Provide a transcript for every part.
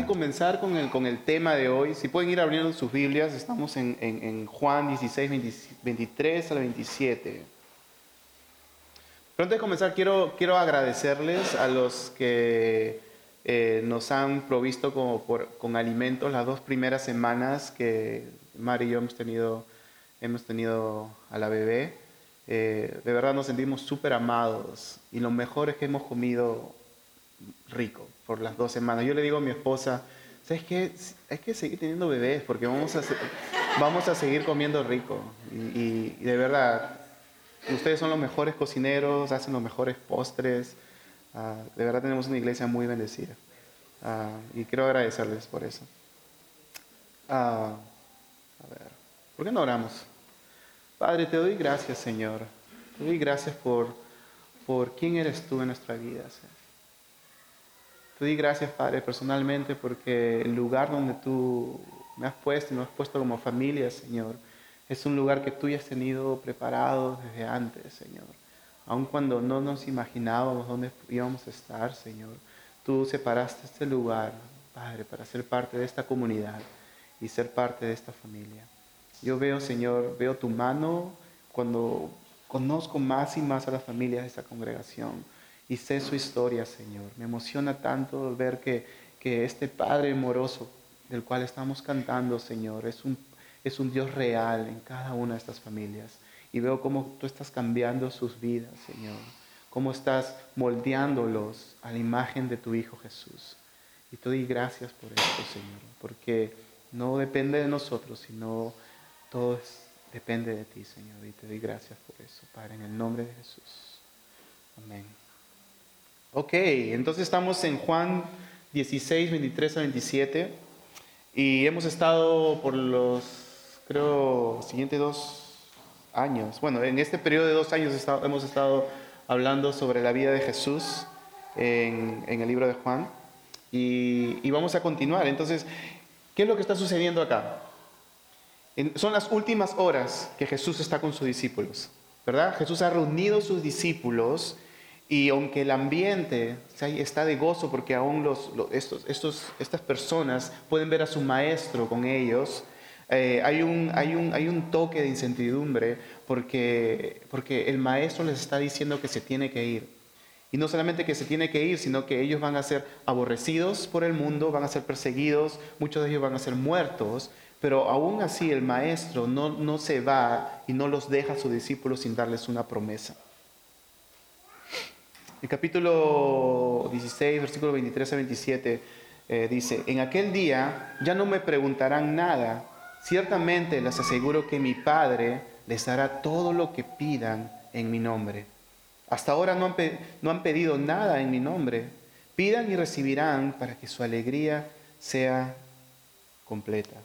de comenzar con el, con el tema de hoy, si pueden ir abriendo sus Biblias, estamos en, en, Juan 16, 23 al 27. Pero antes de comenzar, quiero, quiero agradecerles a los que eh, nos han provisto como con alimentos las dos primeras semanas que Mari y yo hemos tenido, hemos tenido a la bebé. Eh, de verdad nos sentimos súper amados y lo mejor es que hemos comido rico por las dos semanas. Yo le digo a mi esposa, ¿sabes qué? Hay que seguir teniendo bebés porque vamos a, vamos a seguir comiendo rico. Y, de verdad, ustedes son los mejores cocineros, hacen los mejores postres. Ah, de verdad tenemos una iglesia muy bendecida. Ah, y quiero agradecerles por eso. Ah, a ver, ¿por qué no oramos? Padre, te doy gracias, Señor. Te doy gracias por, por quién eres tú en nuestra vida, Señor. Te doy gracias, Padre, personalmente, porque el lugar donde tú me has puesto y nos has puesto como familia, Señor, es un lugar que tú ya has tenido preparado desde antes, Señor. Aun cuando no nos imaginábamos dónde íbamos a estar, Señor, tú separaste este lugar, Padre, para ser parte de esta comunidad y ser parte de esta familia. Yo veo, Señor, veo tu mano cuando conozco más y más a las familias de esta congregación y sé su historia, Señor. Me emociona tanto ver que, que este Padre moroso del cual estamos cantando, Señor, es un, es un Dios real en cada una de estas familias. Y veo cómo tú estás cambiando sus vidas, Señor. Cómo estás moldeándolos a la imagen de tu Hijo Jesús. Y te doy gracias por esto, Señor. Porque no depende de nosotros, sino todo depende de ti, Señor. Y te doy gracias por eso, Padre, en el nombre de Jesús. Amén. Ok, entonces estamos en Juan 16, 23 a 27 y hemos estado por los, creo, siguientes dos años. Bueno, en este periodo de dos años hemos estado hablando sobre la vida de Jesús en, el libro de Juan y, y, vamos a continuar. Entonces, ¿qué es lo que está sucediendo acá? son las últimas horas que Jesús está con sus discípulos, ¿verdad? Jesús ha reunido sus discípulos y aunque el ambiente está de gozo porque aún estas personas pueden ver a su maestro con ellos, eh, hay, un, toque de incertidumbre porque, porque el maestro les está diciendo que se tiene que ir. Y no solamente que se tiene que ir, sino que ellos van a ser aborrecidos por el mundo, van a ser perseguidos, muchos de ellos van a ser muertos, pero aún así el maestro no, no se va y no los deja a sus discípulos sin darles una promesa. El capítulo 16, versículo 23 a 27 eh, dice, en aquel día ya no me preguntarán nada, ciertamente les aseguro que mi Padre les dará todo lo que pidan en mi nombre. Hasta ahora no han, no han pedido nada en mi nombre. Pidan y recibirán para que su alegría sea completa.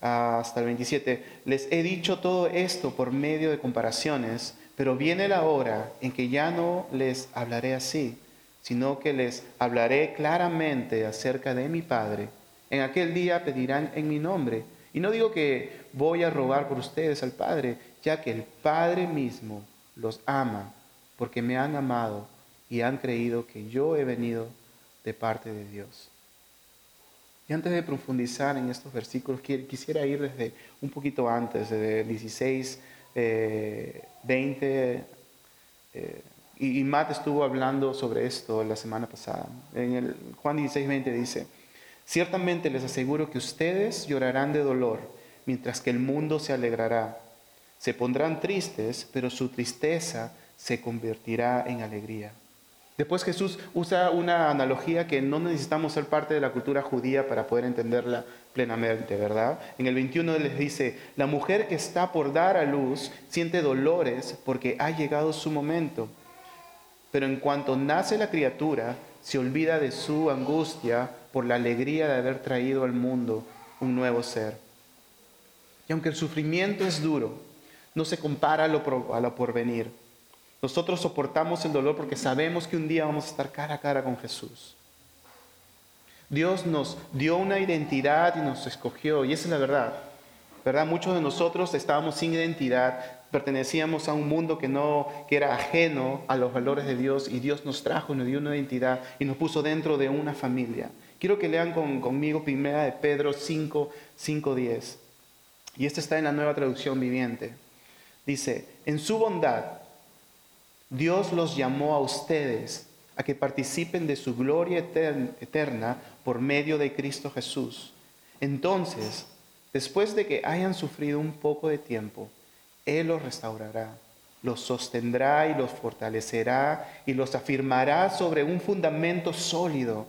Hasta el 27. Les he dicho todo esto por medio de comparaciones pero viene la hora en que ya no les hablaré así, sino que les hablaré claramente acerca de mi Padre. En aquel día pedirán en mi nombre. Y no digo que voy a rogar por ustedes al Padre, ya que el Padre mismo los ama, porque me han amado y han creído que yo he venido de parte de Dios. Y antes de profundizar en estos versículos, quisiera ir desde un poquito antes, desde 16 20, eh, y, Matt estuvo hablando sobre esto la semana pasada. En el Juan 16, 20 dice, ciertamente les aseguro que ustedes llorarán de dolor, mientras que el mundo se alegrará. Se pondrán tristes, pero su tristeza se convertirá en alegría. Después Jesús usa una analogía que no necesitamos ser parte de la cultura judía para poder entenderla plenamente, ¿verdad? En el 21 les dice, la mujer que está por dar a luz siente dolores porque ha llegado su momento, pero en cuanto nace la criatura, se olvida de su angustia por la alegría de haber traído al mundo un nuevo ser. Y aunque el sufrimiento es duro, no se compara a lo, a lo porvenir nosotros soportamos el dolor porque sabemos que un día vamos a estar cara a cara con Jesús. Dios nos dio una identidad y nos escogió, y esa es la verdad. ¿Verdad? Muchos de nosotros estábamos sin identidad, pertenecíamos a un mundo que no que era ajeno a los valores de Dios y Dios nos trajo, nos dio una identidad y nos puso dentro de una familia. Quiero que lean conmigo primera de Pedro 5, 5, 10. Y esta está en la nueva traducción viviente. Dice, en su bondad, Dios los llamó a ustedes a que participen de su gloria eterna por medio de Cristo Jesús. Entonces, después de que hayan sufrido un poco de tiempo, Él los restaurará, los sostendrá y los fortalecerá y los afirmará sobre un fundamento sólido.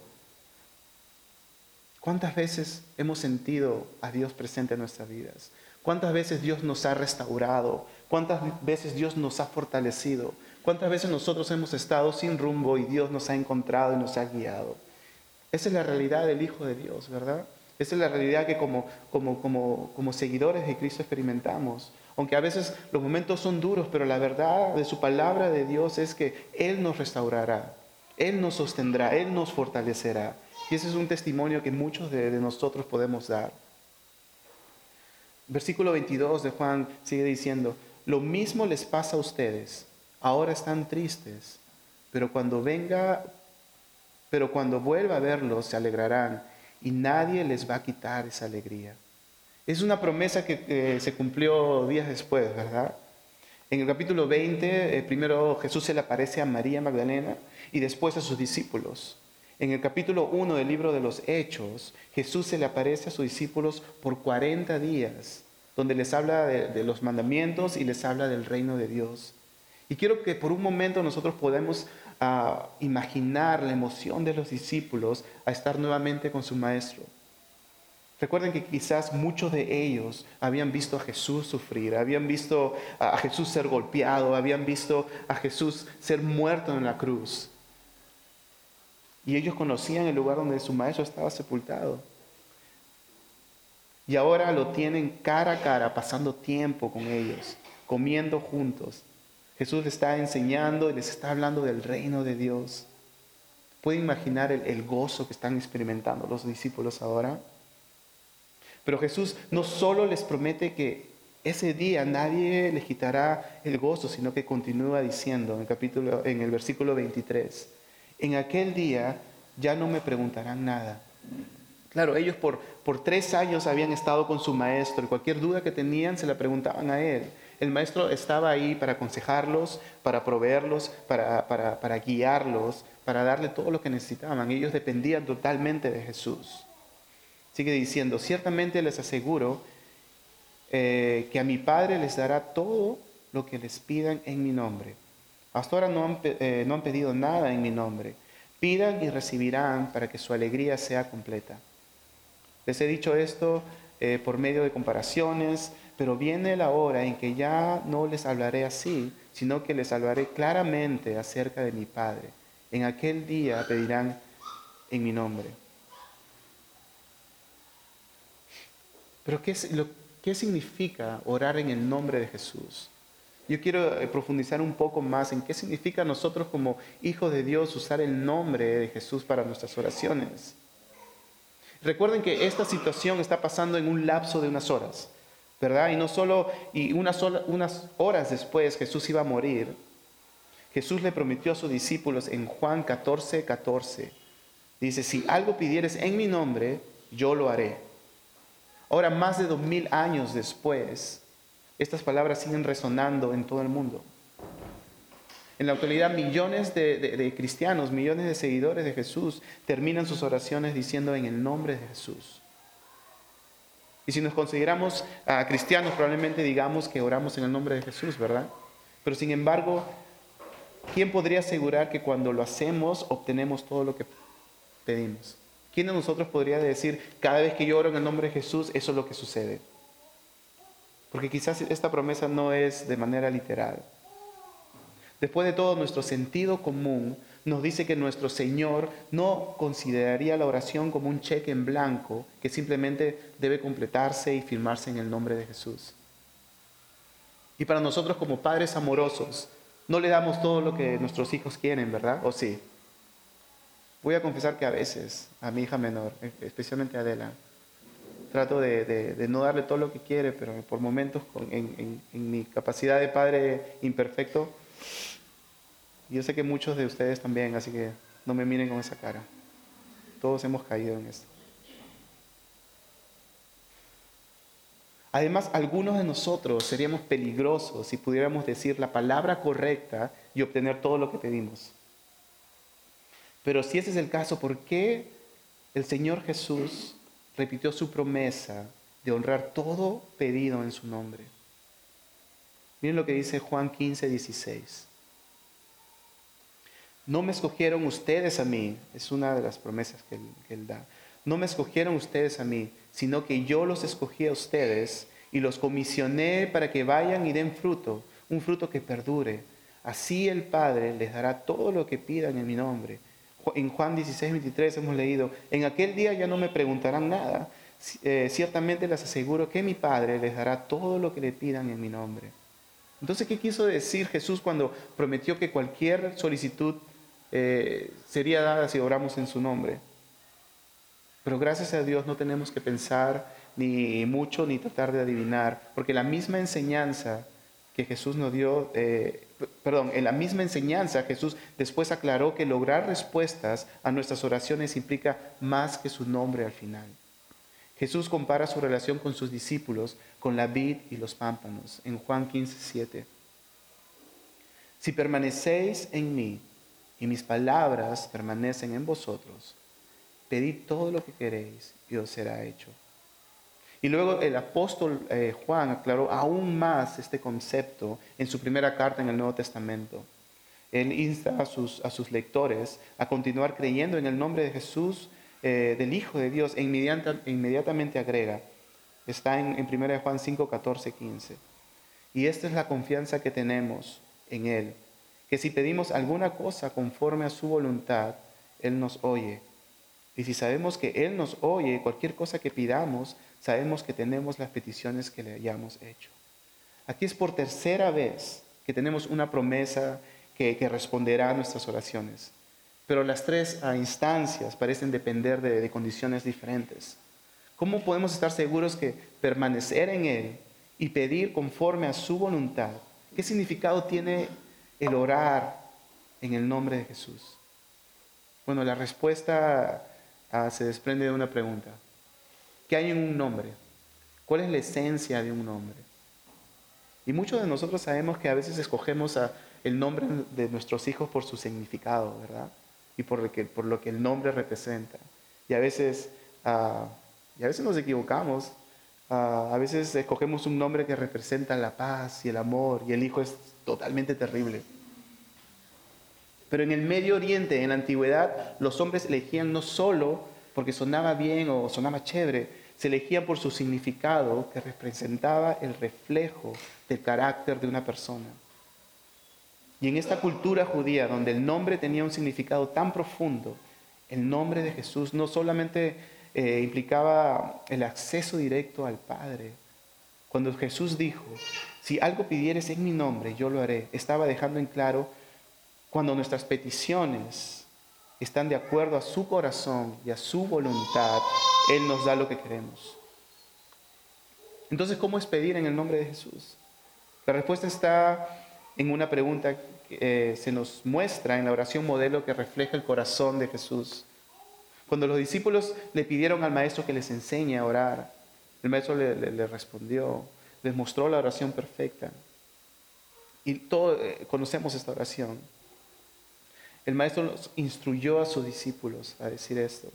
¿Cuántas veces hemos sentido a Dios presente en nuestras vidas? ¿Cuántas veces Dios nos ha restaurado? ¿Cuántas veces Dios nos ha fortalecido? ¿Cuántas veces nosotros hemos estado sin rumbo y Dios nos ha encontrado y nos ha guiado? Esa es la realidad del Hijo de Dios, ¿verdad? Esa es la realidad que como, como, como, como seguidores de Cristo experimentamos. Aunque a veces los momentos son duros, pero la verdad de su palabra de Dios es que Él nos restaurará, Él nos sostendrá, Él nos fortalecerá. Y ese es un testimonio que muchos de, de nosotros podemos dar. Versículo 22 de Juan sigue diciendo, lo mismo les pasa a ustedes ahora están tristes, pero cuando venga, pero cuando vuelva a verlos se alegrarán y nadie les va a quitar esa alegría. Es una promesa que se cumplió días después, ¿verdad? En el capítulo 20, eh, primero Jesús se le aparece a María Magdalena y después a sus discípulos. En el capítulo 1 del libro de los Hechos, Jesús se le aparece a sus discípulos por 40 días, donde les habla de los mandamientos y les habla del reino de Dios. Y quiero que por un momento nosotros podamos ah, imaginar la emoción de los discípulos a estar nuevamente con su maestro. Recuerden que quizás muchos de ellos habían visto a Jesús sufrir, habían visto a Jesús ser golpeado, habían visto a Jesús ser muerto en la cruz. Y ellos conocían el lugar donde su maestro estaba sepultado. Y ahora lo tienen cara a cara, pasando tiempo con ellos, comiendo juntos, Jesús les está enseñando y les está hablando del reino de Dios. ¿Pueden imaginar el, gozo que están experimentando los discípulos ahora? Pero Jesús no solo les promete que ese día nadie les quitará el gozo, sino que continúa diciendo en el, capítulo, en el versículo 23, en aquel día ya no me preguntarán nada. Claro, ellos por, por tres años habían estado con su maestro y cualquier duda que tenían se la preguntaban a él. El maestro estaba ahí para aconsejarlos, para proveerlos, para, guiarlos, para darle todo lo que necesitaban. Ellos dependían totalmente de Jesús. Sigue diciendo, ciertamente les aseguro eh, que a mi Padre les dará todo lo que les pidan en mi nombre. Hasta ahora no han, eh, no han pedido nada en mi nombre. Pidan y recibirán para que su alegría sea completa. Les he dicho esto eh, por medio de comparaciones, pero viene la hora en que ya no les hablaré así, sino que les hablaré claramente acerca de mi Padre. En aquel día pedirán en mi nombre. Pero ¿qué, ¿qué significa orar en el nombre de Jesús? Yo quiero eh, profundizar un poco más en qué significa nosotros como hijos de Dios usar el nombre de Jesús para nuestras oraciones. Recuerden que esta situación está pasando en un lapso de unas horas. ¿Verdad? Y no solo, y unas, horas después Jesús iba a morir. Jesús le prometió a sus discípulos en Juan 14, 14. Dice, si algo pidieres en mi nombre, yo lo haré. Ahora, más de dos mil años después, estas palabras siguen resonando en todo el mundo. En la actualidad, millones de, cristianos, millones de seguidores de Jesús terminan sus oraciones diciendo en el nombre de Jesús. Y si nos consideramos ah, cristianos, probablemente digamos que oramos en el nombre de Jesús, ¿verdad? Pero sin embargo, ¿quién podría asegurar que cuando lo hacemos obtenemos todo lo que pedimos? ¿Quién de nosotros podría decir, cada vez que yo oro en el nombre de Jesús, eso es lo que sucede? Porque quizás esta promesa no es de manera literal. Después de todo, nuestro sentido común nos dice que nuestro Señor no consideraría la oración como un cheque en blanco que simplemente debe completarse y firmarse en el nombre de Jesús. Y para nosotros como padres amorosos, no le damos todo lo que nuestros hijos quieren, ¿verdad? ¿O sí? Voy a confesar que a veces, a mi hija menor, especialmente a Adela, trato de, no darle todo lo que quiere, pero por momentos en mi capacidad de padre imperfecto, yo sé que muchos de ustedes también, así que no me miren con esa cara. Todos hemos caído en esto. Además, algunos de nosotros seríamos peligrosos si pudiéramos decir la palabra correcta y obtener todo lo que pedimos. Pero si ese es el caso, ¿por qué el Señor Jesús repitió su promesa de honrar todo pedido en su nombre? Miren lo que dice Juan 15, 16. No me escogieron ustedes a mí, es una de las promesas que él, da. No me escogieron ustedes a mí, sino que yo los escogí a ustedes y los comisioné para que vayan y den fruto, un fruto que perdure. Así el Padre les dará todo lo que pidan en mi nombre. En Juan 16, 23 hemos leído, en aquel día ya no me preguntarán nada. Eh, ciertamente les aseguro que mi Padre les dará todo lo que le pidan en mi nombre. Entonces, ¿qué quiso decir Jesús cuando prometió que cualquier solicitud eh, sería dada si oramos en su nombre? Pero gracias a Dios no tenemos que pensar ni mucho ni tratar de adivinar, porque la misma enseñanza que Jesús nos dio, eh, perdón, en la misma enseñanza Jesús después aclaró que lograr respuestas a nuestras oraciones implica más que su nombre al final. Jesús compara su relación con sus discípulos con la vid y los pámpanos en Juan 15, 7. Si permanecéis en mí y mis palabras permanecen en vosotros, pedid todo lo que queréis y os será hecho. Y luego el apóstol eh, Juan aclaró aún más este concepto en su primera carta en el Nuevo Testamento. Él insta a sus, lectores a continuar creyendo en el nombre de Jesús eh, del Hijo de Dios e inmediatamente agrega, está en, en 1 Juan 5, 14, 15. Y esta es la confianza que tenemos en Él, que si pedimos alguna cosa conforme a su voluntad, Él nos oye. Y si sabemos que Él nos oye, cualquier cosa que pidamos, sabemos que tenemos las peticiones que le hayamos hecho. Aquí es por tercera vez que tenemos una promesa que, responderá a nuestras oraciones. Pero las tres instancias parecen depender de, condiciones diferentes. ¿Cómo podemos estar seguros que permanecer en Él y pedir conforme a su voluntad, qué significado tiene el orar en el nombre de Jesús? Bueno, la respuesta ah, se desprende de una pregunta. ¿Qué hay en un nombre? ¿Cuál es la esencia de un nombre? Y muchos de nosotros sabemos que a veces escogemos el nombre de nuestros hijos por su significado, ¿verdad? y por lo que, el nombre representa. Y a veces, ah, y a veces nos equivocamos, ah, a veces escogemos un nombre que representa la paz y el amor y el hijo es totalmente terrible. Pero en el Medio Oriente, en la antigüedad, los hombres elegían no solo porque sonaba bien o sonaba chévere, se elegían por su significado que representaba el reflejo del carácter de una persona. Y en esta cultura judía, donde el nombre tenía un significado tan profundo, el nombre de Jesús no solamente eh, implicaba el acceso directo al Padre. Cuando Jesús dijo, si algo pidieres en mi nombre, yo lo haré, estaba dejando en claro cuando nuestras peticiones están de acuerdo a su corazón y a su voluntad, Él nos da lo que queremos. Entonces, ¿cómo es pedir en el nombre de Jesús? La respuesta está en una pregunta que eh, se nos muestra en la oración modelo que refleja el corazón de Jesús. Cuando los discípulos le pidieron al maestro que les enseñe a orar, el maestro le, respondió, les mostró la oración perfecta. Y todos eh, conocemos esta oración. El maestro nos instruyó a sus discípulos a decir esto.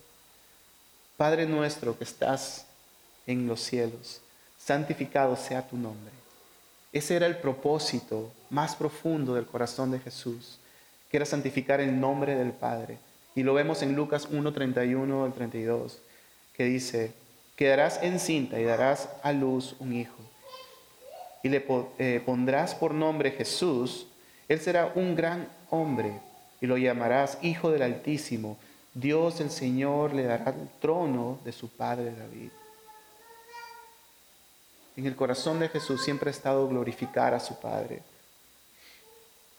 Padre nuestro que estás en los cielos, santificado sea tu nombre ese era el propósito más profundo del corazón de Jesús, que era santificar el nombre del Padre. Y lo vemos en Lucas 1, 31 al 32, que dice, quedarás encinta y darás a luz un hijo. Y le eh, pondrás por nombre Jesús, él será un gran hombre y lo llamarás Hijo del Altísimo. Dios el Señor le dará el trono de su padre David. En el corazón de Jesús siempre ha estado glorificar a su Padre.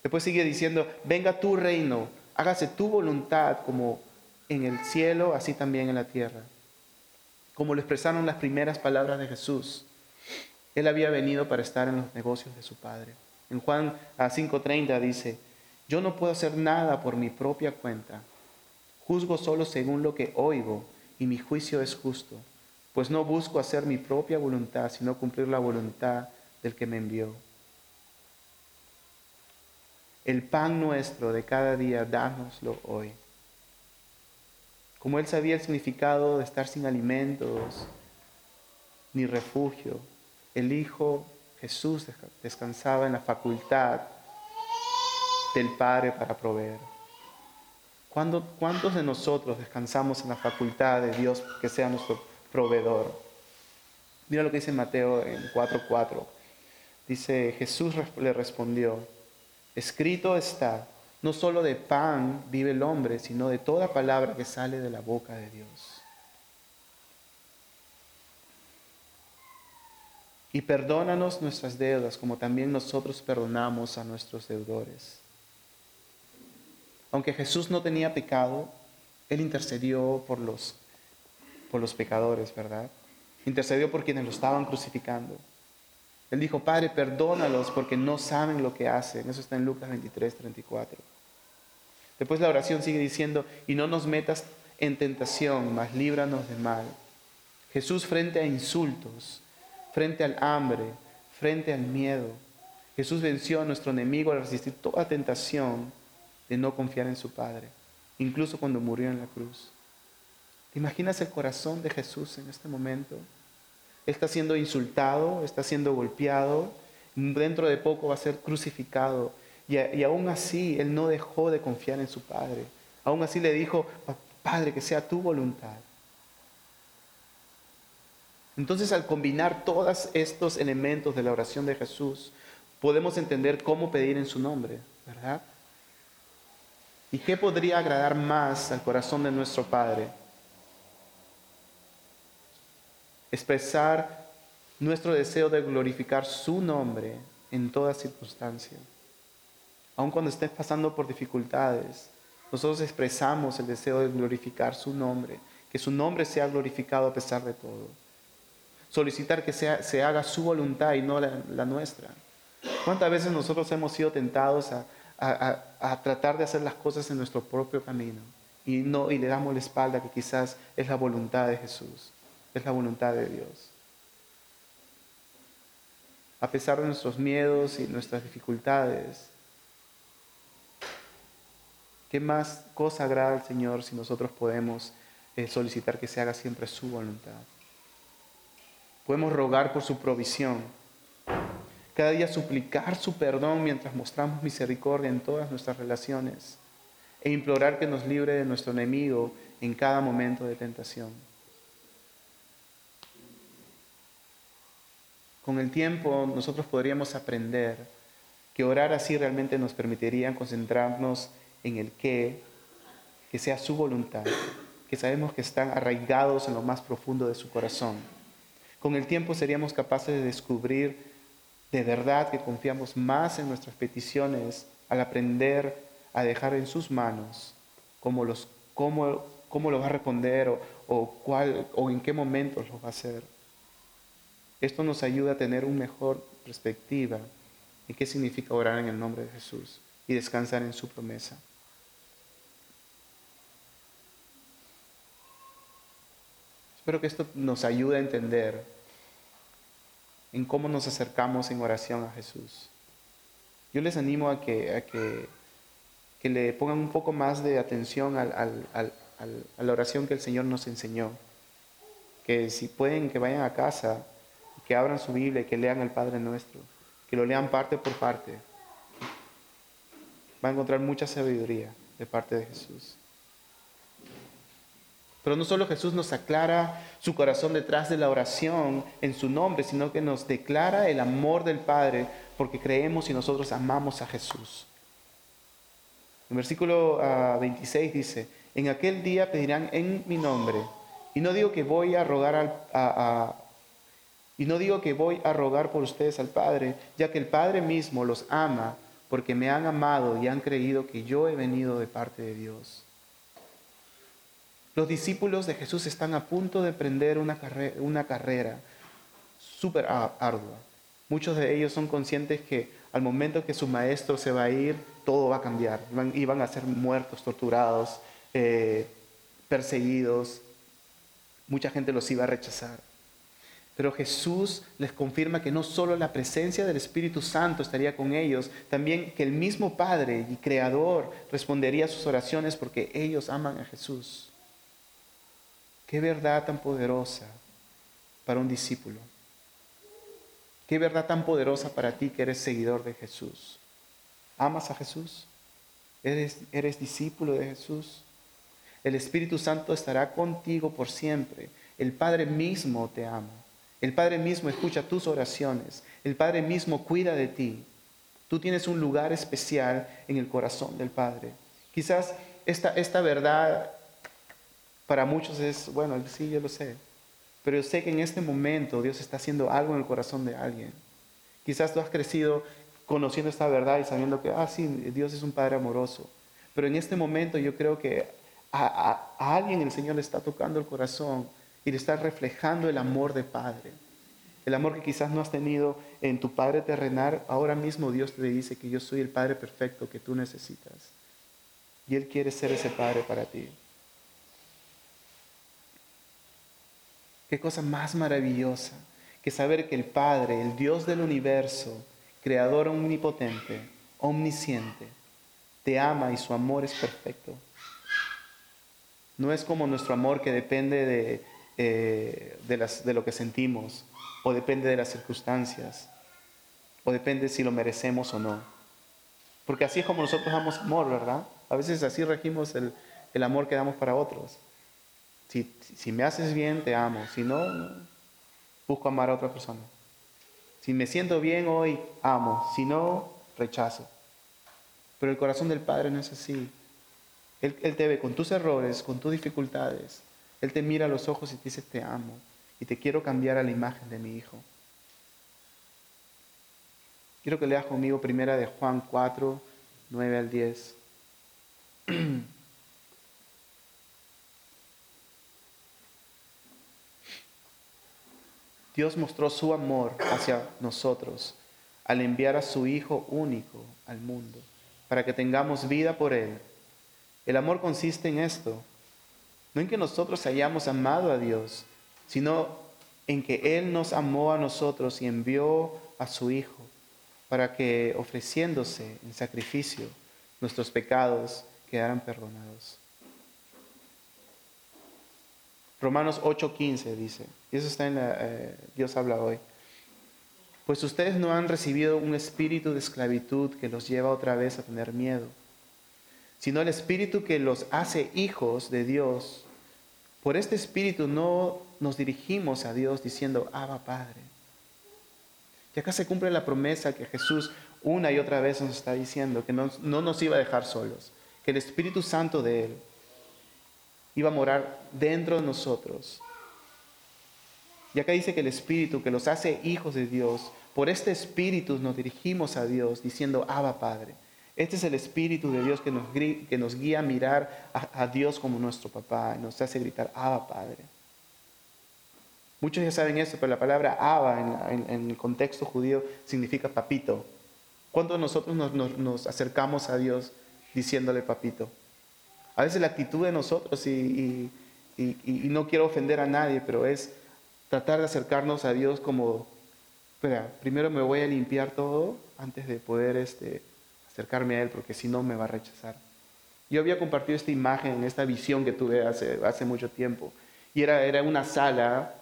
Después sigue diciendo, venga tu reino, hágase tu voluntad como en el cielo, así también en la tierra. Como lo expresaron las primeras palabras de Jesús. Él había venido para estar en los negocios de su Padre. En Juan 5:30 dice, yo no puedo hacer nada por mi propia cuenta. Juzgo solo según lo que oigo y mi juicio es justo, pues no busco hacer mi propia voluntad, sino cumplir la voluntad del que me envió. El pan nuestro de cada día, dánoslo hoy. Como él sabía el significado de estar sin alimentos ni refugio, el Hijo Jesús descansaba en la facultad del Padre para proveer. ¿Cuántos de nosotros descansamos en la facultad de Dios que sea nuestro proveedor? Mira lo que dice Mateo en 4.4. Dice, Jesús le respondió, escrito está, no solo de pan vive el hombre, sino de toda palabra que sale de la boca de Dios. Y perdónanos nuestras deudas como también nosotros perdonamos a nuestros deudores aunque Jesús no tenía pecado, Él intercedió por los, por los pecadores, ¿verdad? Intercedió por quienes lo estaban crucificando. Él dijo, Padre, perdónalos porque no saben lo que hacen. Eso está en Lucas 23, 34. Después la oración sigue diciendo, y no nos metas en tentación, mas líbranos de mal. Jesús frente a insultos, frente al hambre, frente al miedo. Jesús venció a nuestro enemigo al resistir toda tentación de no confiar en su Padre, incluso cuando murió en la cruz. ¿Te imaginas el corazón de Jesús en este momento? está siendo insultado, está siendo golpeado, dentro de poco va a ser crucificado. Y, y aún así Él no dejó de confiar en su Padre. Aún así le dijo, Padre, que sea tu voluntad. Entonces al combinar todos estos elementos de la oración de Jesús, podemos entender cómo pedir en su nombre, ¿verdad? ¿Y qué podría agradar más al corazón de nuestro Padre? Expresar nuestro deseo de glorificar su nombre en toda circunstancia. Aun cuando estés pasando por dificultades, nosotros expresamos el deseo de glorificar su nombre, que su nombre sea glorificado a pesar de todo. Solicitar que se haga su voluntad y no la nuestra. ¿Cuántas veces nosotros hemos sido tentados a, a, tratar de hacer las cosas en nuestro propio camino y, no, y le damos la espalda que quizás es la voluntad de Jesús, es la voluntad de Dios. A pesar de nuestros miedos y nuestras dificultades, ¿qué más cosa agrada al Señor si nosotros podemos eh, solicitar que se haga siempre su voluntad? Podemos rogar por su provisión cada día suplicar su perdón mientras mostramos misericordia en todas nuestras relaciones e implorar que nos libre de nuestro enemigo en cada momento de tentación. Con el tiempo nosotros podríamos aprender que orar así realmente nos permitiría concentrarnos en el qué, que sea su voluntad, que sabemos que están arraigados en lo más profundo de su corazón. Con el tiempo seríamos capaces de descubrir de verdad que confiamos más en nuestras peticiones al aprender a dejar en sus manos cómo, los, cómo, cómo lo va a responder o, o, cuál, o en qué momentos lo va a hacer. Esto nos ayuda a tener una mejor perspectiva en qué significa orar en el nombre de Jesús y descansar en su promesa. Espero que esto nos ayude a entender en cómo nos acercamos en oración a Jesús. Yo les animo a que, a que, le pongan un poco más de atención a la oración que el Señor nos enseñó. Que si pueden, que vayan a casa, que abran su Biblia y que lean el Padre Nuestro, que lo lean parte por parte. Va a encontrar mucha sabiduría de parte de Jesús. Pero no solo Jesús nos aclara su corazón detrás de la oración en su nombre, sino que nos declara el amor del Padre porque creemos y nosotros amamos a Jesús. En versículo 26 ah, dice, en aquel día pedirán en mi nombre, y no digo que voy a rogar a, y no digo que voy a rogar por ustedes al Padre, ya que el Padre mismo los ama porque me han amado y han creído que yo he venido de parte de Dios. Los discípulos de Jesús están a punto de emprender una, carrera, súper ardua. Muchos de ellos son conscientes que al momento que su maestro se va a ir, todo va a cambiar. Iban, a ser muertos, torturados, eh, perseguidos, mucha gente los iba a rechazar. Pero Jesús les confirma que no solo la presencia del Espíritu Santo estaría con ellos, también que el mismo Padre y Creador respondería a sus oraciones porque ellos aman a Jesús. Qué verdad tan poderosa para un discípulo. Qué verdad tan poderosa para ti que eres seguidor de Jesús. ¿Amas a Jesús? ¿Eres, eres discípulo de Jesús? El Espíritu Santo estará contigo por siempre. El Padre mismo te ama. El Padre mismo escucha tus oraciones. El Padre mismo cuida de ti. Tú tienes un lugar especial en el corazón del Padre. Quizás esta, esta verdad para muchos es, bueno, sí, yo lo sé. Pero yo sé que en este momento Dios está haciendo algo en el corazón de alguien. Quizás tú has crecido conociendo esta verdad y sabiendo que, ah, sí, Dios es un Padre amoroso. Pero en este momento yo creo que a, alguien el Señor le está tocando el corazón y le está reflejando el amor de Padre. El amor que quizás no has tenido en tu Padre terrenal, ahora mismo Dios te dice que yo soy el Padre perfecto que tú necesitas. Y Él quiere ser ese Padre para ti. Qué cosa más maravillosa que saber que el Padre, el Dios del universo, creador omnipotente, omnisciente, te ama y su amor es perfecto. No es como nuestro amor que depende de, eh, de, lo que sentimos, o depende de las circunstancias, o depende si lo merecemos o no. Porque así es como nosotros damos amor, ¿verdad? A veces así regimos el, el amor que damos para otros. Si, me haces bien, te amo. Si no, busco amar a otra persona. Si me siento bien hoy, amo. Si no, rechazo. Pero el corazón del Padre no es así. Él, te ve con tus errores, con tus dificultades. Él te mira a los ojos y te dice, te amo. Y te quiero cambiar a la imagen de mi Hijo. Quiero que leas conmigo primera de Juan 4, 9 al 10. Dios mostró su amor hacia nosotros al enviar a su Hijo único al mundo, para que tengamos vida por Él. El amor consiste en esto, no en que nosotros hayamos amado a Dios, sino en que Él nos amó a nosotros y envió a su Hijo, para que ofreciéndose en sacrificio nuestros pecados quedaran perdonados. Romanos 8:15 dice, y eso está en la, eh, Dios habla hoy. Pues ustedes no han recibido un espíritu de esclavitud que los lleva otra vez a tener miedo, sino el espíritu que los hace hijos de Dios. Por este espíritu no nos dirigimos a Dios diciendo, Abba Padre. Y acá se cumple la promesa que Jesús una y otra vez nos está diciendo, que no, no nos iba a dejar solos, que el Espíritu Santo de Él iba a morar dentro de nosotros. Y acá dice que el Espíritu que los hace hijos de Dios, por este Espíritu nos dirigimos a Dios diciendo, Abba Padre. Este es el Espíritu de Dios que nos, guía a mirar a, Dios como nuestro papá, y nos hace gritar, Abba Padre. Muchos ya saben eso, pero la palabra Abba en, el contexto judío significa papito. ¿Cuándo nosotros nos acercamos a Dios diciéndole papito? A veces la actitud de nosotros, y, no quiero ofender a nadie, pero es tratar de acercarnos a Dios como, espera, primero me voy a limpiar todo antes de poder este, acercarme a Él, porque si no me va a rechazar. Yo había compartido esta imagen, esta visión que tuve hace, mucho tiempo. Y era, era una sala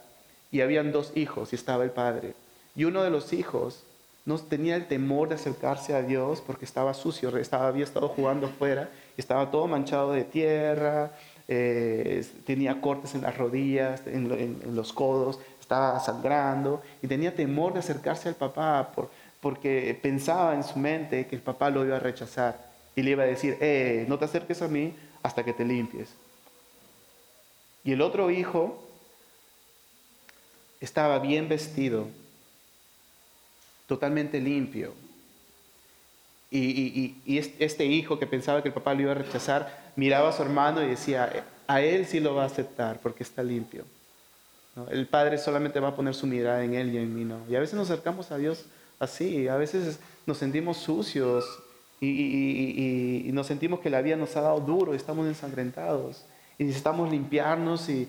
y habían dos hijos y estaba el padre. Y uno de los hijos no tenía el temor de acercarse a Dios porque estaba sucio, había estado jugando afuera, estaba todo manchado de tierra, eh, tenía cortes en las rodillas, en, los codos, estaba sangrando y tenía temor de acercarse al papá porque pensaba en su mente que el papá lo iba a rechazar y le iba a decir, eh, no te acerques a mí hasta que te limpies. Y el otro hijo estaba bien vestido, totalmente limpio. Y, este hijo que pensaba que el papá lo iba a rechazar, miraba a su hermano y decía, a él sí lo va a aceptar porque está limpio. El Padre solamente va a poner su mirada en él y en mí no. Y a veces nos acercamos a Dios así, a veces nos sentimos sucios y, nos sentimos que la vida nos ha dado duro, estamos ensangrentados y necesitamos limpiarnos y,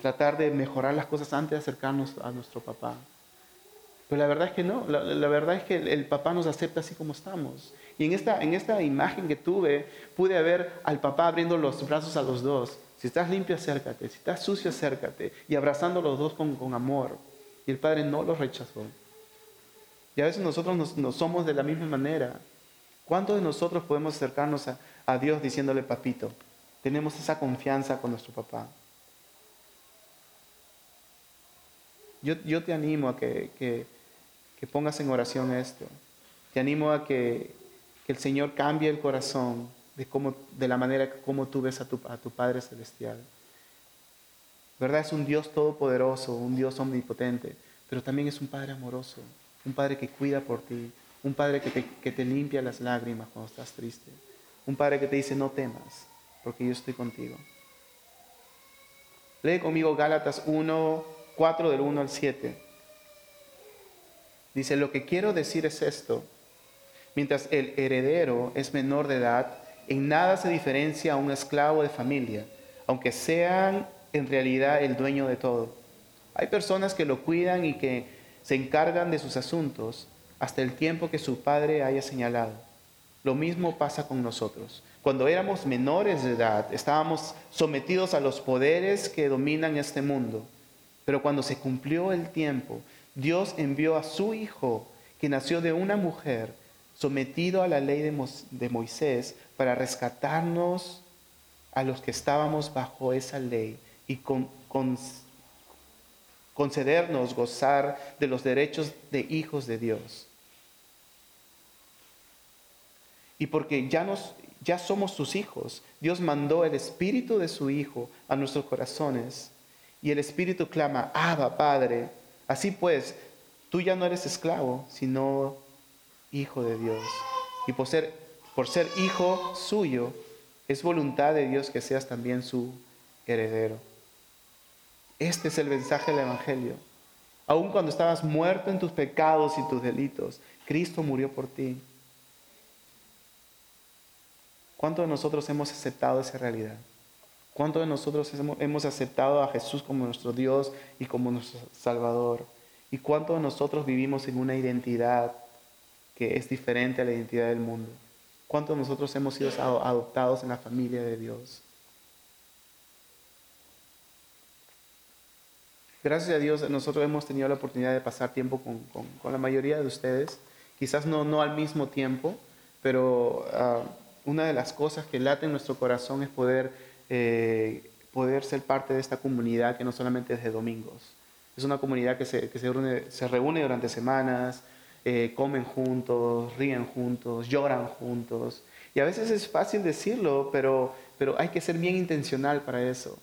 tratar de mejorar las cosas antes de acercarnos a nuestro papá. Pero la verdad es que no, la, verdad es que el, papá nos acepta así como estamos. Y en esta, en esta imagen que tuve, pude ver al papá abriendo los brazos a los dos. Si estás limpio, acércate. Si estás sucio, acércate. Y abrazando a los dos con, amor. Y el padre no los rechazó. Y a veces nosotros no somos de la misma manera. ¿Cuántos de nosotros podemos acercarnos a, Dios diciéndole papito? Tenemos esa confianza con nuestro papá. Yo, te animo a que, pongas en oración esto. Te animo a que, el Señor cambie el corazón de, cómo, de la manera como tú ves a tu, a tu Padre Celestial. ¿Verdad? Es un Dios todopoderoso, un Dios omnipotente, pero también es un Padre amoroso un Padre que cuida por ti, un Padre que te, limpia las lágrimas cuando estás triste, un Padre que te dice no temas, porque yo estoy contigo. Lee conmigo Gálatas 1, 4 del 1 al 7. Dice, lo que quiero decir es esto, mientras el heredero es menor de edad, en nada se diferencia a un esclavo de familia, aunque sean en realidad el dueño de todo. Hay personas que lo cuidan y que se encargan de sus asuntos hasta el tiempo que su padre haya señalado. Lo mismo pasa con nosotros. Cuando éramos menores de edad, estábamos sometidos a los poderes que dominan este mundo. Pero cuando se cumplió el tiempo, Dios envió a su Hijo, que nació de una mujer, sometido a la ley de, Moisés, para rescatarnos a los que estábamos bajo esa ley y con, con concedernos gozar de los derechos de hijos de Dios. Y porque ya, nos, ya somos sus hijos, Dios mandó el Espíritu de su Hijo a nuestros corazones. Y el Espíritu clama, Abba, Padre. Así pues, tú ya no eres esclavo, sino hijo de Dios. Y por ser, hijo suyo, es voluntad de Dios que seas también su heredero. Este es el mensaje del Evangelio. Aun cuando estabas muerto en tus pecados y tus delitos, Cristo murió por ti. ¿Cuántos de nosotros hemos aceptado esa realidad? ¿Cuántos de nosotros hemos aceptado a Jesús como nuestro Dios y como nuestro Salvador? ¿Y cuántos de nosotros vivimos en una identidad que es diferente a la identidad del mundo? ¿Cuántos de nosotros hemos sido adoptados en la familia de Dios? Gracias a Dios nosotros hemos tenido la oportunidad de pasar tiempo con, la mayoría de ustedes, quizás no, al mismo tiempo, pero ah, una de las cosas que late en nuestro corazón es poder, eh, poder ser parte de esta comunidad que no solamente es de domingos. Es una comunidad que se, que se, reúne, se reúne, durante semanas, eh, comen juntos, ríen juntos, lloran juntos. Y a veces es fácil decirlo, pero, pero hay que ser bien intencional para eso.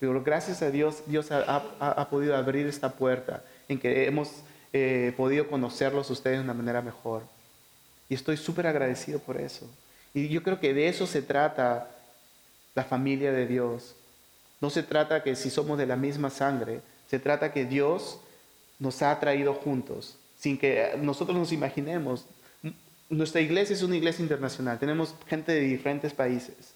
Pero gracias a Dios, Dios ha, podido abrir esta puerta en que hemos eh, podido conocerlos ustedes de una manera mejor. Y estoy súper agradecido por eso. Y yo creo que de eso se trata la familia de Dios. No se trata que si somos de la misma sangre, se trata que Dios nos ha traído juntos, sin que nosotros nos imaginemos. Nuestra iglesia es una iglesia internacional, tenemos gente de diferentes países.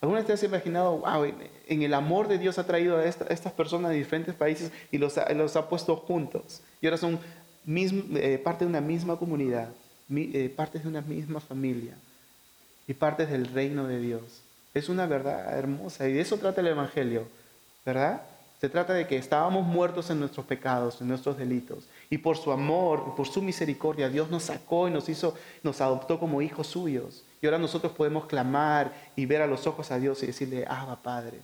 ¿Alguna vez te has imaginado, wow, en el amor de Dios ha traído a, estas personas de diferentes países y los los ha puesto juntos? Y ahora son eh, parte de una misma comunidad, eh, parte de una misma familia y parte del reino de Dios. Es una verdad hermosa y de eso trata el Evangelio, ¿verdad? Se trata de que estábamos muertos en nuestros pecados, en nuestros delitos. Y por su amor, por su misericordia, Dios nos sacó y nos hizo, nos adoptó como hijos suyos. Y ahora nosotros podemos clamar y ver a los ojos a Dios y decirle, Abba Padre.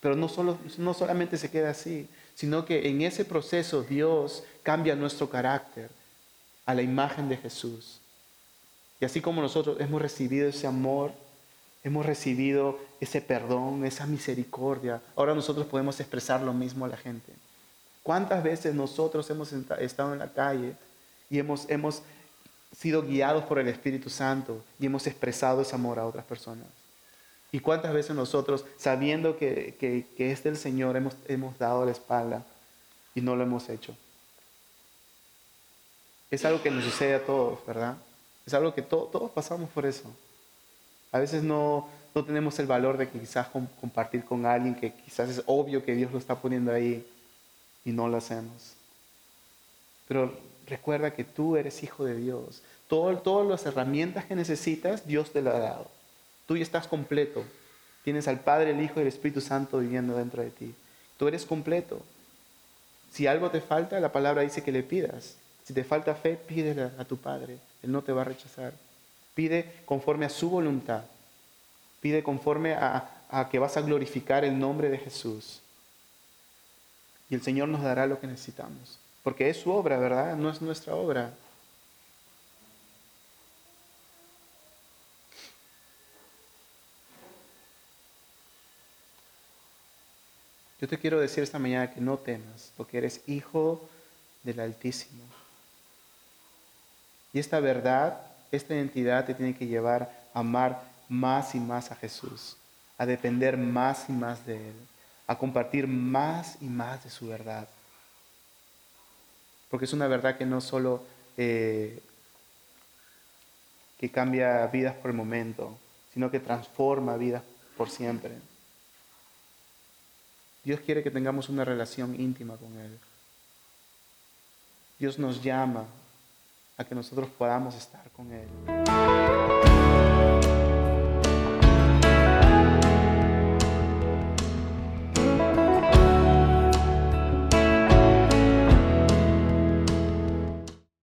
Pero no, solo, no solamente se queda así, sino que en ese proceso Dios cambia nuestro carácter a la imagen de Jesús. Y así como nosotros hemos recibido ese amor, hemos recibido ese perdón, esa misericordia, ahora nosotros podemos expresar lo mismo a la gente. ¿Cuántas veces nosotros hemos estado en la calle y hemos, hemos sido guiados por el Espíritu Santo y hemos expresado ese amor a otras personas. ¿Y cuántas veces nosotros, sabiendo que, que, es del Señor, hemos, hemos dado la espalda y no lo hemos hecho? Es algo que nos sucede a todos, ¿verdad? Es algo que todos pasamos por eso. A veces no, no tenemos el valor de que quizás compartir con alguien que quizás es obvio que Dios lo está poniendo ahí y no lo hacemos. Pero recuerda que tú eres hijo de Dios. todas las herramientas que necesitas, Dios te las ha dado. Tú ya estás completo. Tienes al Padre, el Hijo y el Espíritu Santo viviendo dentro de ti. Tú eres completo. Si algo te falta, la palabra dice que le pidas. Si te falta fe, pídele a tu Padre. Él no te va a rechazar. Pide conforme a su voluntad. Pide conforme a, a que vas a glorificar el nombre de Jesús. Y el Señor nos dará lo que necesitamos. Porque es su obra, ¿verdad? No es nuestra obra. Yo te quiero decir esta mañana que no temas, porque eres hijo del Altísimo. Y esta verdad, esta identidad te tiene que llevar a amar más y más a Jesús, a depender más y más de Él, a compartir más y más de su verdad. Porque es una verdad que no solo eh, que cambia vidas por el momento, sino que transforma vidas por siempre. Dios quiere que tengamos una relación íntima con Él. Dios nos llama a que nosotros podamos estar con Él.